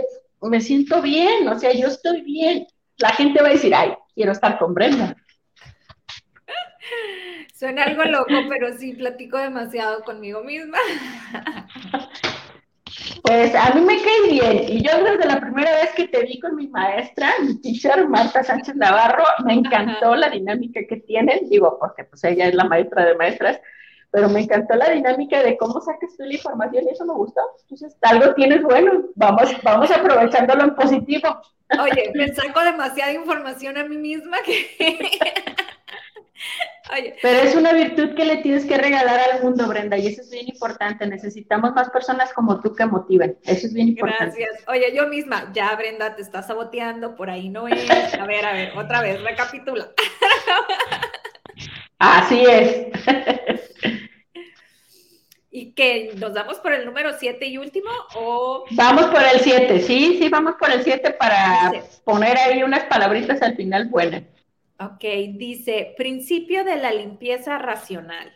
me siento bien, o sea, yo estoy bien, la gente va a decir, ay, quiero estar con Brenda. Suena algo loco, pero sí platico demasiado conmigo misma. Pues a mí me cae bien. Y yo desde la primera vez que te vi con mi maestra, mi teacher Marta Sánchez Navarro, me encantó la dinámica que tienen. Digo, porque pues ella es la maestra de maestras, pero me encantó la dinámica de cómo sacas tú la información y eso me gustó. Entonces, algo tienes bueno. Vamos, vamos aprovechándolo en positivo. Oye, (laughs) me saco demasiada información a mí misma que... (laughs) Pero es una virtud que le tienes que regalar al mundo, Brenda, y eso es bien importante. Necesitamos más personas como tú que motiven. Eso es bien importante. Gracias. Oye, yo misma, ya, Brenda, te estás saboteando, por ahí no es. A ver, a ver, otra vez, recapitula. (laughs) Así es. ¿Y qué? ¿Nos damos por el número 7 y último? O... Vamos por el 7, sí, sí, vamos por el 7 para poner ahí unas palabritas al final buenas. Ok, dice, principio de la limpieza racional.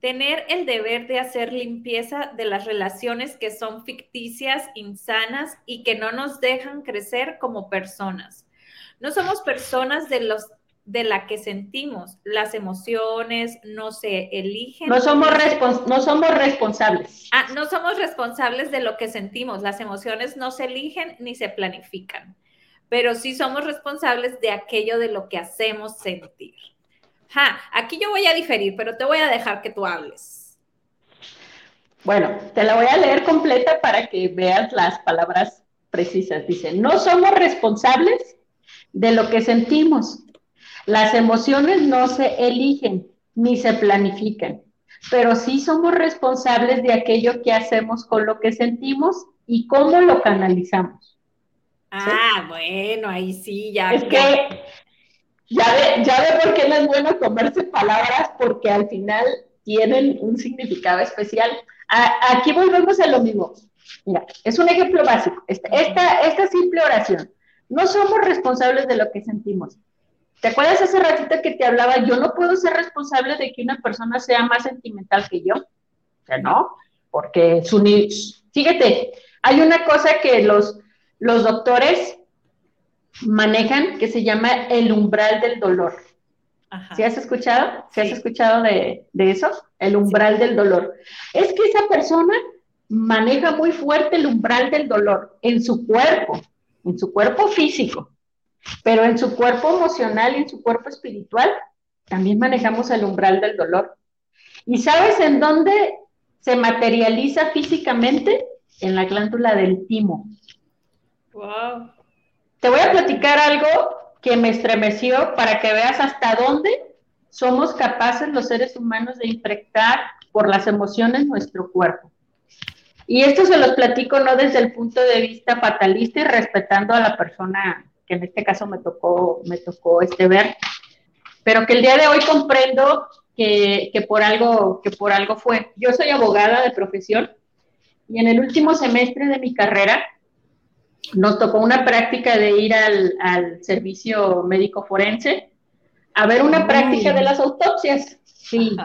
Tener el deber de hacer limpieza de las relaciones que son ficticias, insanas y que no nos dejan crecer como personas. No somos personas de los de la que sentimos. Las emociones no se eligen. No somos, no somos responsables. Ah, no somos responsables de lo que sentimos. Las emociones no se eligen ni se planifican pero sí somos responsables de aquello de lo que hacemos sentir. Ja, aquí yo voy a diferir, pero te voy a dejar que tú hables. Bueno, te la voy a leer completa para que veas las palabras precisas. Dice, no somos responsables de lo que sentimos. Las emociones no se eligen ni se planifican, pero sí somos responsables de aquello que hacemos con lo que sentimos y cómo lo canalizamos. Ah, bueno, ahí sí, ya. Es que ya ve, ya ve por qué no es bueno comerse palabras, porque al final tienen un significado especial. aquí volvemos a lo mismo. Mira, es un ejemplo básico. Esta, esta, esta simple oración. No somos responsables de lo que sentimos. ¿Te acuerdas hace ratito que te hablaba? Yo no puedo ser responsable de que una persona sea más sentimental que yo. O sea, no, porque su fíjate, hay una cosa que los los doctores manejan que se llama el umbral del dolor. ¿Sí has escuchado? ¿Sí, has escuchado de, eso? El umbral del dolor. Es que esa persona maneja muy fuerte el umbral del dolor en su cuerpo, en su cuerpo físico, pero en su cuerpo emocional y en su cuerpo espiritual también manejamos el umbral del dolor. ¿Y sabes en dónde se materializa físicamente? En la glándula del timo. Wow. Te voy a platicar algo que me estremeció para que veas hasta dónde somos capaces los seres humanos de impactar por las emociones nuestro cuerpo. Y esto se los platico no desde el punto de vista fatalista y respetando a la persona que en este caso me tocó, me tocó este ver, pero que el día de hoy comprendo que, que, por algo, que por algo fue. Yo soy abogada de profesión y en el último semestre de mi carrera nos tocó una práctica de ir al, servicio médico forense a ver una práctica de las autopsias. Sí,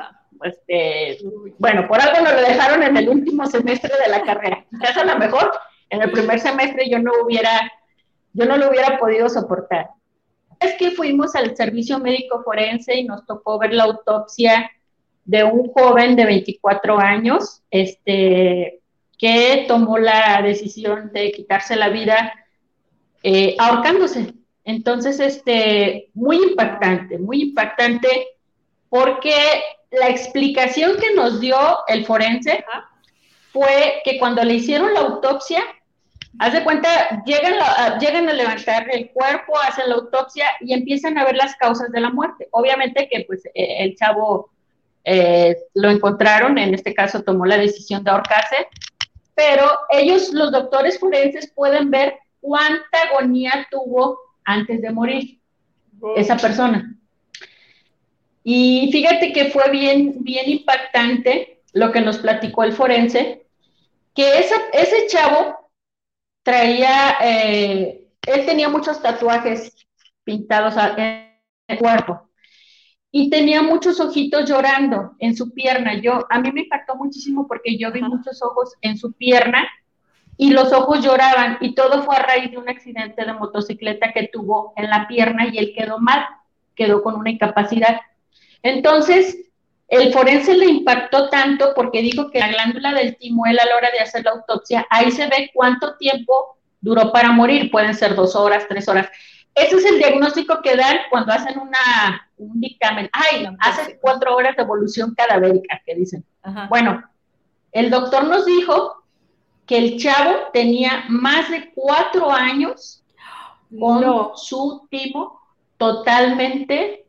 este, bueno, por algo nos lo dejaron en el último semestre de la carrera. Quizás a lo mejor en el primer semestre yo no hubiera, yo no lo hubiera podido soportar. Es que fuimos al servicio médico forense y nos tocó ver la autopsia de un joven de 24 años, este, que tomó la decisión de quitarse la vida eh, ahorcándose. Entonces, este, muy impactante, muy impactante, porque la explicación que nos dio el forense fue que cuando le hicieron la autopsia, haz de cuenta, llegan, llegan a levantar el cuerpo, hacen la autopsia y empiezan a ver las causas de la muerte. Obviamente que pues e, el chavo eh, lo encontraron, en este caso tomó la decisión de ahorcarse, pero ellos, los doctores forenses, pueden ver cuánta agonía tuvo antes de morir esa persona. Y fíjate que fue bien, bien impactante lo que nos platicó el forense, que ese chavo traía, eh, él tenía muchos tatuajes pintados en el cuerpo. y tenía muchos ojitos llorando en su pierna. Yo, a mí me impactó muchísimo porque yo vi muchos ojos en su pierna y los ojos lloraban y todo fue a raíz de un accidente de motocicleta que tuvo en la pierna y él quedó mal, quedó con una incapacidad. Entonces, el forense le impactó tanto porque dijo que la glándula del timuel a la hora de hacer la autopsia, ahí se ve cuánto tiempo duró para morir, pueden ser dos horas, tres horas. Ese es el diagnóstico que dan cuando hacen una, un dictamen. Ay, hace cuatro horas de evolución cadavérica, que dicen. Bueno, el doctor nos dijo que el chavo tenía más de cuatro años con su timo totalmente,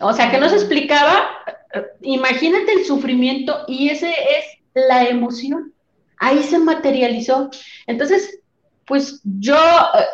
o sea, que no se explicaba, imagínate el sufrimiento y ese es la emoción. Ahí se materializó. Entonces, pues yo, eh,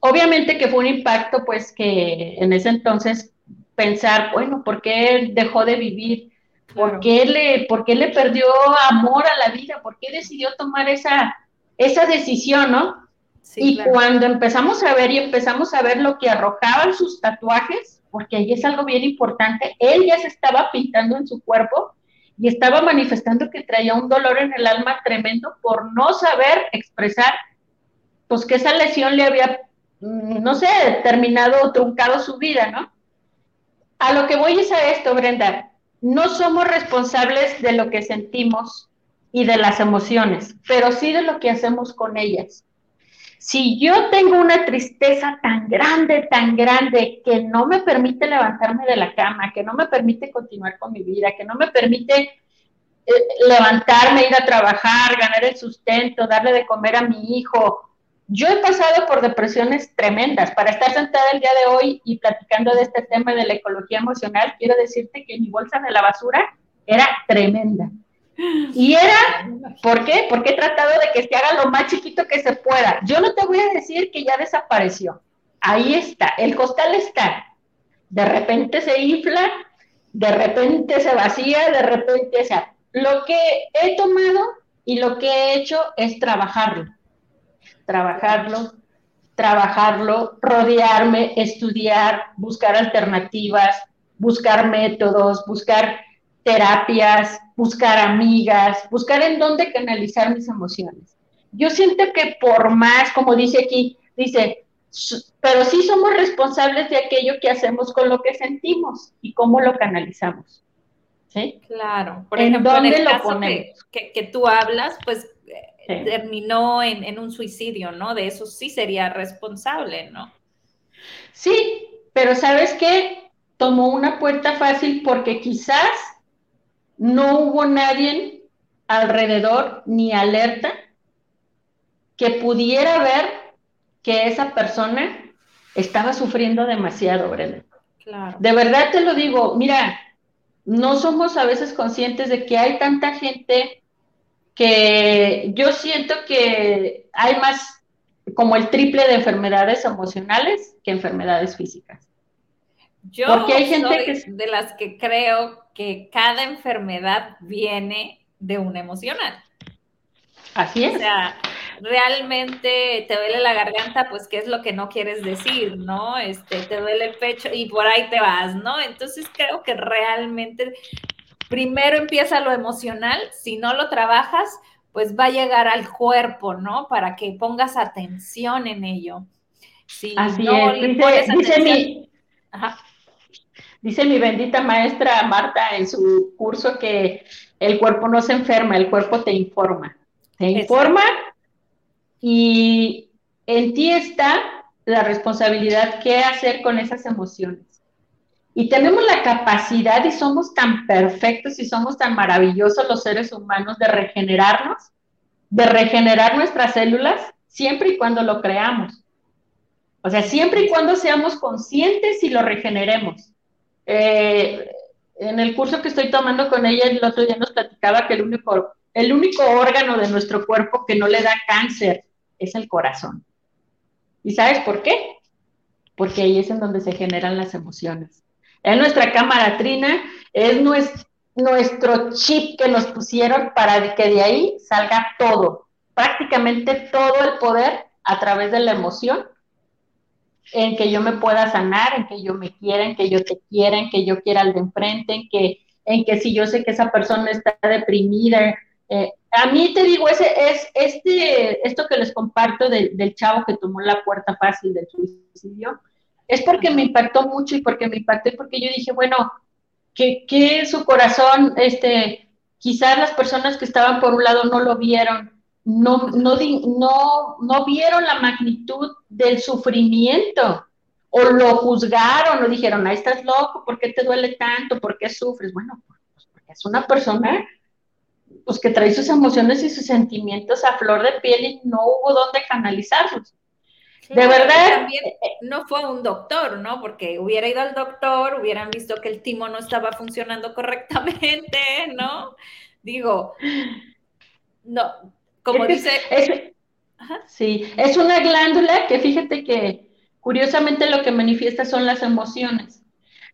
obviamente que fue un impacto, pues que en ese entonces pensar, bueno, ¿por qué dejó de vivir? ¿Por, qué le, ¿Por qué le perdió amor a la vida? ¿Por qué decidió tomar esa, esa decisión, no? y cuando empezamos a ver y empezamos a ver lo que arrojaban sus tatuajes, porque ahí es algo bien importante, él ya se estaba pintando en su cuerpo y estaba manifestando que traía un dolor en el alma tremendo por no saber expresar, pues que esa lesión le había Mm, no sé, terminado o truncado su vida, ¿no? A lo que voy es a esto, Brenda. No somos responsables de lo que sentimos y de las emociones, pero sí de lo que hacemos con ellas. Si yo tengo una tristeza tan grande, tan grande, que no me permite levantarme de la cama, que no me permite continuar con mi vida, que no me permite eh, levantarme, ir a trabajar, ganar el sustento, darle de comer a mi hijo, yo he pasado por depresiones tremendas. Para estar sentada el día de hoy y platicando de este tema de la ecología emocional, quiero decirte que mi bolsa de la basura era tremenda. Y era, ¿por qué? Porque he tratado de que se haga lo más chiquito que se pueda. Yo no te voy a decir que ya desapareció. Ahí está, el costal está. De repente se infla, de repente se vacía, de repente, o sea, lo que he tomado y lo que he hecho es trabajarlo trabajarlo, trabajarlo, rodearme, estudiar, buscar alternativas, buscar métodos, buscar terapias, buscar amigas, buscar en dónde canalizar mis emociones. Yo siento que por más, como dice aquí, dice, pero sí somos responsables de aquello que hacemos con lo que sentimos y cómo lo canalizamos. ¿Sí? Claro. Por ejemplo, en el caso que, que, tú hablas, pues terminó en, un suicidio, ¿no? De eso sí sería responsable, ¿no? Sí, pero ¿sabes qué? Tomó una puerta fácil porque quizás no hubo nadie alrededor ni alerta que pudiera ver que esa persona estaba sufriendo demasiado, Brenda. Claro. De verdad te lo digo, mira, no somos a veces conscientes de que hay tanta gente que yo siento que hay más como el triple de enfermedades emocionales que enfermedades físicas. Yo Porque hay gente que... de las que creo que cada enfermedad viene de una emocional. Así es. O sea, realmente te duele la garganta, pues qué es lo que no quieres decir, ¿no? Este, te duele el pecho y por ahí te vas, ¿no? Entonces creo que realmente primero empieza lo emocional, si no lo trabajas, pues va a llegar al cuerpo, ¿no? Para que pongas atención en ello. Si Así no es. Dice, dice, mi, dice mi bendita maestra Marta en su curso que el cuerpo no se enferma, el cuerpo te informa. Te informa y en ti está la responsabilidad qué hacer con esas emociones. Y tenemos la capacidad y somos tan perfectos y somos tan maravillosos los seres humanos de regenerarnos, de regenerar nuestras células siempre y cuando lo creamos. O sea, siempre y cuando seamos conscientes y lo regeneremos. Eh, en el curso que estoy tomando con ella el otro día nos platicaba que el único, el único órgano de nuestro cuerpo que no le da cáncer es el corazón. ¿Y sabes por qué? Porque ahí es en donde se generan las emociones. Es nuestra cámara trina, es nuestro, chip que nos pusieron para que de ahí salga todo, prácticamente todo el poder a través de la emoción en que yo me pueda sanar, en que yo me quiera, en que yo te quiera, en que yo quiera al de enfrente, en que, en que si yo sé que esa persona está deprimida. Eh, a mí te digo, ese es este, esto que les comparto del chavo que tomó la puerta fácil del suicidio, es porque me impactó mucho y porque me impactó porque yo dije, bueno, que, que su corazón, este, quizás las personas que estaban por un lado no lo vieron, no, no, no, no vieron la magnitud del sufrimiento o lo juzgaron o dijeron, ahí estás loco, ¿por qué te duele tanto? ¿Por qué sufres? Bueno, pues porque es una persona pues, que trae sus emociones y sus sentimientos a flor de piel y no hubo dónde canalizarlos. de verdad. También no fue un doctor, ¿no? Porque hubiera ido al doctor, hubieran visto que el timo no estaba funcionando correctamente, ¿no? Digo, no, como dice... sí, es una glándula que fíjate que curiosamente lo que manifiesta son las emociones.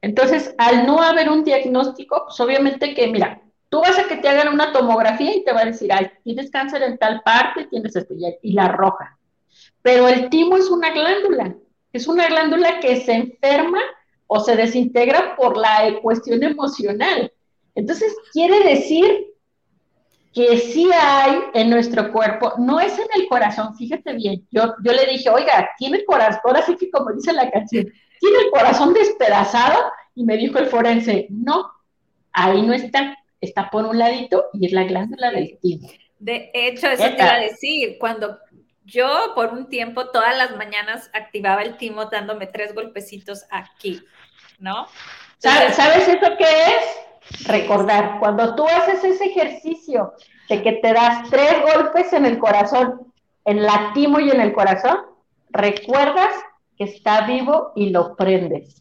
Entonces, al no haber un diagnóstico, pues obviamente que, mira, tú vas a que te hagan una tomografía y te va a decir, ay, tienes cáncer en tal parte, tienes esto, y la roja. Pero el timo es una glándula, es una glándula que se enferma o se desintegra por la cuestión emocional. Entonces, quiere decir que sí hay en nuestro cuerpo, no es en el corazón, fíjate bien, yo, yo le dije, oiga, tiene el corazón, ahora sí que como dice la canción, tiene el corazón despedazado, y me dijo el forense, no, ahí no está, está por un ladito y es la glándula del timo. De hecho, eso te iba a decir, cuando yo por un tiempo todas las mañanas activaba el timo dándome tres golpecitos aquí, ¿no? ¿Sabes eso qué es? Recordar, cuando tú haces ese ejercicio de que te das tres golpes en el corazón, en la timo y en el corazón, recuerdas que está vivo y lo prendes.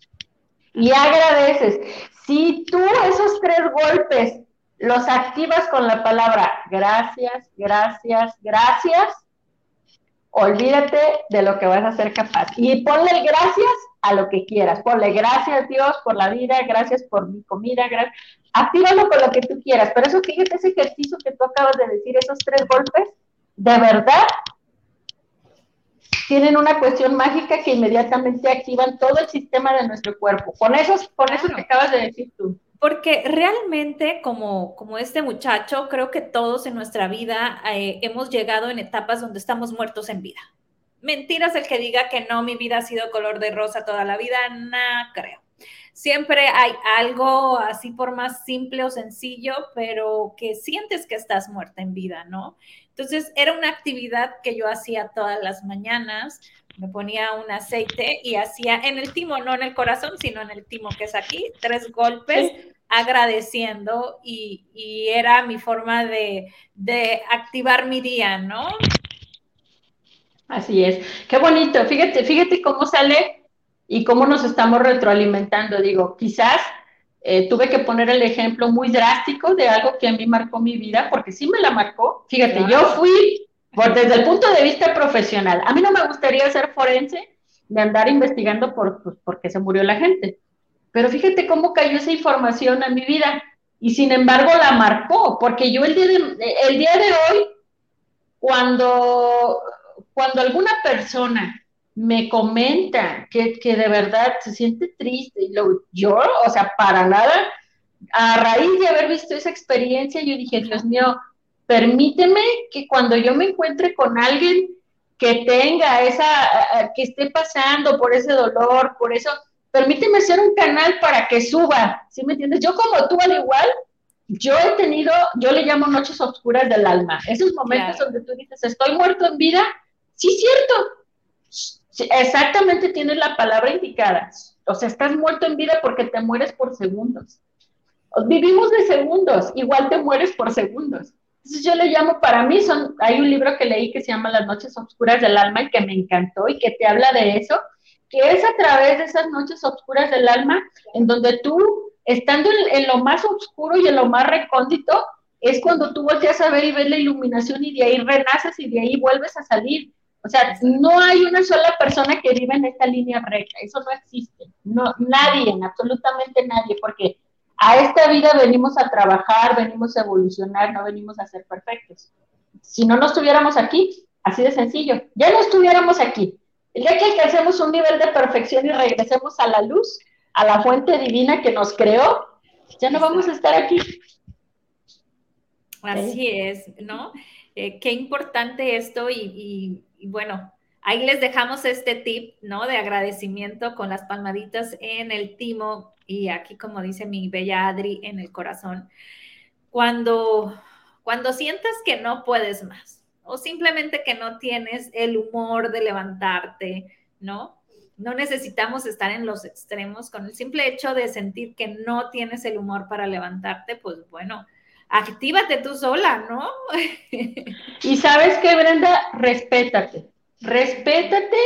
Y agradeces. Si tú esos tres golpes los activas con la palabra gracias, gracias, gracias, olvídate de lo que vas a ser capaz. Y ponle el gracias a lo que quieras. Ponle gracias Dios por la vida, gracias por mi comida, gracias. Actívalo con lo que tú quieras. Pero eso, fíjate, ese ejercicio que tú acabas de decir, esos tres golpes, de verdad, tienen una cuestión mágica que inmediatamente activan todo el sistema de nuestro cuerpo. Con eso, con eso que acabas de decir tú. Porque realmente, como, como este muchacho, creo que todos en nuestra vida eh, hemos llegado en etapas donde estamos muertos en vida. Mentiras el que diga que no, mi vida ha sido color de rosa toda la vida, no creo. Siempre hay algo así por más simple o sencillo, pero que sientes que estás muerta en vida, ¿no? Entonces era una actividad que yo hacía todas las mañanas, me ponía un aceite y hacía en el timo, no en el corazón, sino en el timo que es aquí, tres golpes agradeciendo y, era mi forma de, activar mi día, ¿no? Así es. Qué bonito. Fíjate, fíjate cómo sale y cómo nos estamos retroalimentando. Digo, quizás eh, tuve que poner el ejemplo muy drástico de algo que a mí marcó mi vida, porque sí me la marcó. Fíjate, yo fui por, desde el punto de vista profesional. A mí no me gustaría ser forense de andar investigando por, pues, porque se murió la gente. Pero fíjate cómo cayó esa información a mi vida y sin embargo la marcó, porque yo el día de, el día de hoy, cuando, cuando alguna persona me comenta que, de verdad se siente triste y lo, yo, o sea, para nada, a raíz de haber visto esa experiencia, yo dije, Dios mío, permíteme que cuando yo me encuentre con alguien que tenga esa, que esté pasando por ese dolor, por eso, permíteme ser un canal para que suba, ¿sí me entiendes? Yo como tú al igual, yo he tenido, yo le llamo noches oscuras del alma, esos momentos donde tú dices, estoy muerto en vida, sí, cierto, exactamente tienes la palabra indicada, o sea, estás muerto en vida porque te mueres por segundos. Vivimos de segundos, igual te mueres por segundos. Entonces yo le llamo, para mí son, hay un libro que leí que se llama Las noches oscuras del alma y que me encantó y que te habla de eso, que es a través de esas noches oscuras del alma, en donde tú, estando en, lo más oscuro y en lo más recóndito, es cuando tú volteas a ver y ves la iluminación y de ahí renaces y de ahí vuelves a salir. O sea, no hay una sola persona que viva en esta línea recta, eso no existe. No, nadie, absolutamente nadie, porque a esta vida venimos a trabajar, venimos a evolucionar, no venimos a ser perfectos. Si no nos estuviéramos aquí, así de sencillo, ya no estuviéramos aquí. El día que alcancemos un nivel de perfección y regresemos a la luz, a la fuente divina que nos creó, ya no vamos a estar aquí. Así es, ¿no? Eh, qué importante esto y, bueno, ahí les dejamos este tip, ¿no? De agradecimiento con las palmaditas en el timo y aquí, como dice mi bella Adri, en el corazón. Cuando, cuando sientas que no puedes más o simplemente que no tienes el humor de levantarte, ¿no? No necesitamos estar en los extremos. Con el simple hecho de sentir que no tienes el humor para levantarte, pues bueno, actívate tú sola, ¿no? (laughs) y sabes qué, Brenda, respétate, respétate,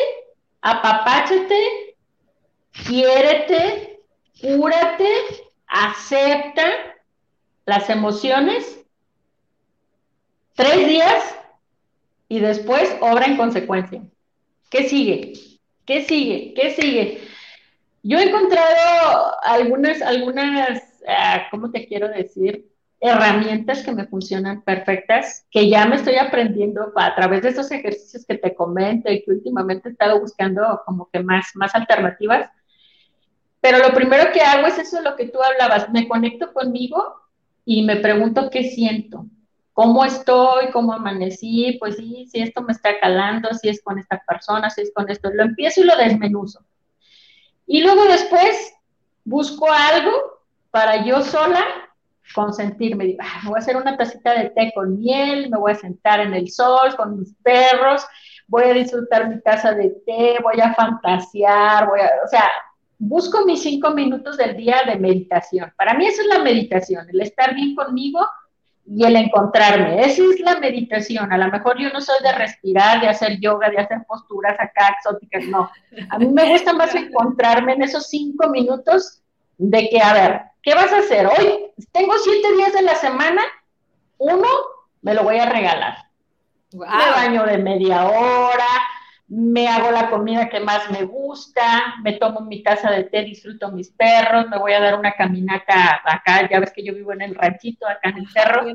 apapáchate, quiérete, cúrate, acepta las emociones. Tres días y después obra en consecuencia. ¿Qué sigue? ¿Qué sigue? ¿Qué sigue? Yo he encontrado algunas, algunas, ah, ¿cómo te quiero decir? Herramientas que me funcionan perfectas, que ya me estoy aprendiendo a través de estos ejercicios que te comento y que últimamente he estado buscando como que más, más alternativas. Pero lo primero que hago es eso, lo que tú hablabas, me conecto conmigo y me pregunto qué siento, cómo estoy, cómo amanecí, pues sí, si esto me está calando, si es con esta persona, si es con esto, lo empiezo y lo desmenuzo. Y luego después busco algo para yo sola consentirme, digo, ah, me voy a hacer una tacita de té con miel, me voy a sentar en el sol con mis perros, voy a disfrutar mi casa de té, voy a fantasear, voy a, o sea, busco mis cinco minutos del día de meditación. Para mí eso es la meditación, el estar bien conmigo y el encontrarme. Esa es la meditación. A lo mejor yo no soy de respirar, de hacer yoga, de hacer posturas acá exóticas, no. A mí me gusta más encontrarme en esos cinco minutos de que, a ver, ¿Qué vas a hacer? Hoy tengo siete días de la semana, uno me lo voy a regalar. Me baño de media hora, me hago la comida que más me gusta, me tomo mi taza de té, disfruto mis perros, me voy a dar una caminata acá, ya ves que yo vivo en el ranchito, acá en el cerro.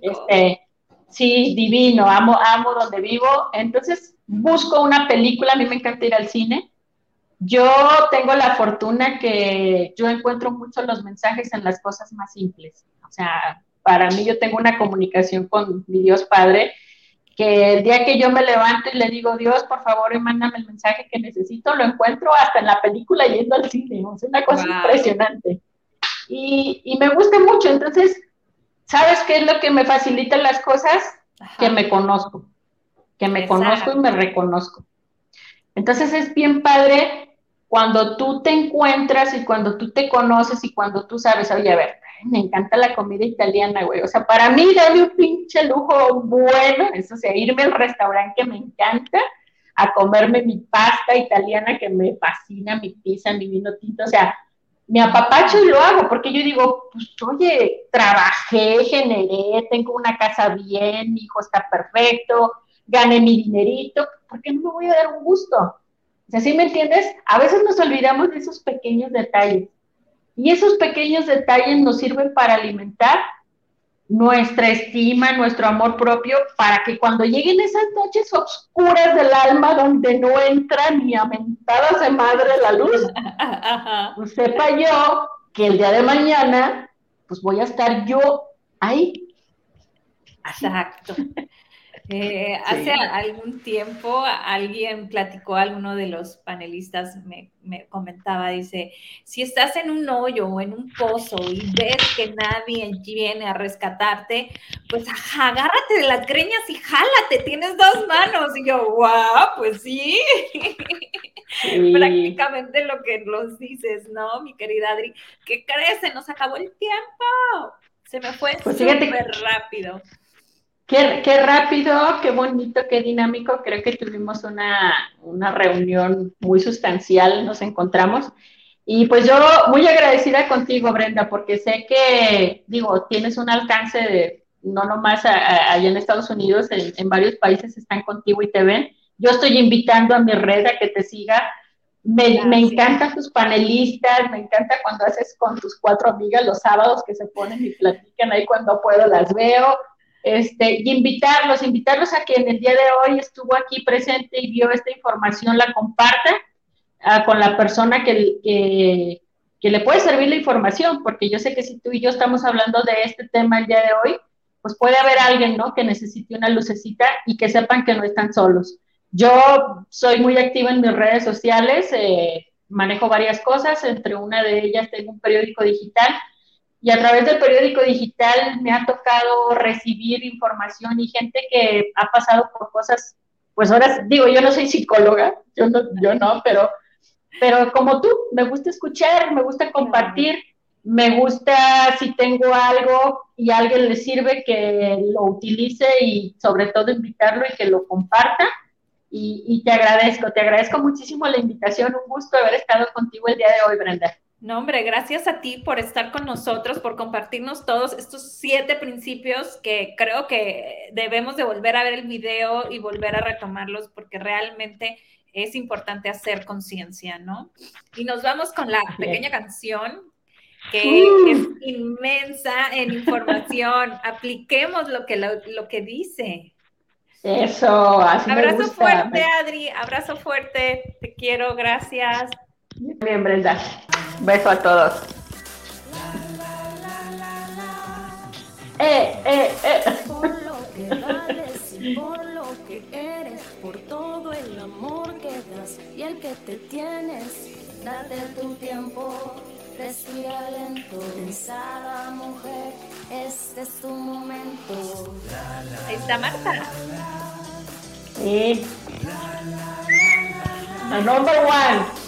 Este, sí, divino, amo, amo donde vivo. Entonces busco una película, a mí me encanta ir al cine, yo tengo la fortuna que yo encuentro mucho los mensajes en las cosas más simples. O sea, para mí yo tengo una comunicación con mi Dios Padre, que el día que yo me levanto y le digo, Dios, por favor, mándame el mensaje que necesito, lo encuentro hasta en la película yendo al cine. es una cosa impresionante. Y, me gusta mucho. Entonces, ¿sabes qué es lo que me facilita las cosas? Que me conozco, que me conozco y me reconozco. Entonces es bien padre cuando tú te encuentras y cuando tú te conoces y cuando tú sabes, oye, a ver, me encanta la comida italiana, güey. O sea, para mí dame un pinche lujo bueno, eso, o sea, irme al restaurante que me encanta, a comerme mi pasta italiana que me fascina, mi pizza, mi vino tinto, o sea, me apapacho y lo hago, porque yo digo, pues oye, trabajé, generé, tengo una casa bien, mi hijo está perfecto, gané mi dinerito, ¿por qué no me voy a dar un gusto? ¿Sí me entiendes? A veces nos olvidamos de esos pequeños detalles. Y esos pequeños detalles nos sirven para alimentar nuestra estima, nuestro amor propio, para que cuando lleguen esas noches oscuras del alma donde no entra ni a mentadas de madre la luz, pues sepa yo que el día de mañana, pues voy a estar yo ahí. Exacto. Eh, hace algún tiempo alguien platicó, alguno de los panelistas me, comentaba, dice, si estás en un hoyo o en un pozo y ves que nadie viene a rescatarte, pues agárrate de las greñas y jálate, tienes dos manos. Y yo, wow, pues (laughs) sí. Prácticamente lo que nos dices, ¿no, mi querida Adri? ¿Qué crees? Se nos acabó el tiempo. Se me fue pues súper rápido. Qué, rápido, qué bonito, qué dinámico. Creo que tuvimos una, una reunión muy sustancial, nos encontramos. Y pues yo muy agradecida contigo, Brenda, porque sé que, digo, tienes un alcance de, no nomás allá en Estados Unidos, en, varios países están contigo y te ven. Yo estoy invitando a mi red a que te siga. Me, me, encantan tus panelistas, me encanta cuando haces con tus cuatro amigas los sábados que se ponen y platican ahí cuando puedo, las veo este, y invitarlos, invitarlos a que en el día de hoy estuvo aquí presente y vio esta información, la comparta ah, con la persona que, que, que, le puede servir la información, porque yo sé que si tú y yo estamos hablando de este tema el día de hoy, pues puede haber alguien, ¿no? Que necesite una lucecita y que sepan que no están solos. Yo soy muy activa en mis redes sociales, eh, manejo varias cosas, entre una de ellas tengo un periódico digital y a través del periódico digital me ha tocado recibir información y gente que ha pasado por cosas, pues ahora digo, yo no soy psicóloga, yo no, yo no, pero, pero como tú, me gusta escuchar, me gusta compartir, me gusta si tengo algo y a alguien le sirve que lo utilice y sobre todo invitarlo y que lo comparta. Y, y te agradezco, te agradezco muchísimo la invitación, un gusto haber estado contigo el día de hoy, Brenda. No, hombre, gracias a ti por estar con nosotros, por compartirnos todos estos siete principios que creo que debemos de volver a ver el video y volver a retomarlos porque realmente es importante hacer conciencia, ¿no? Y nos vamos con la pequeña canción que uh. es inmensa en información. (laughs) Apliquemos lo que, lo, que dice. Eso, así Abrazo fuerte, Adri, abrazo fuerte, te quiero, gracias. Bien, Brenda. Beso a todos. Eh, eh, eh. Por lo que vales y por lo que eres, por todo el amor que das y el que te tienes, date tu tiempo, respira lento, pensada mujer, este es tu momento. Ahí está Marta. Sí. The number one.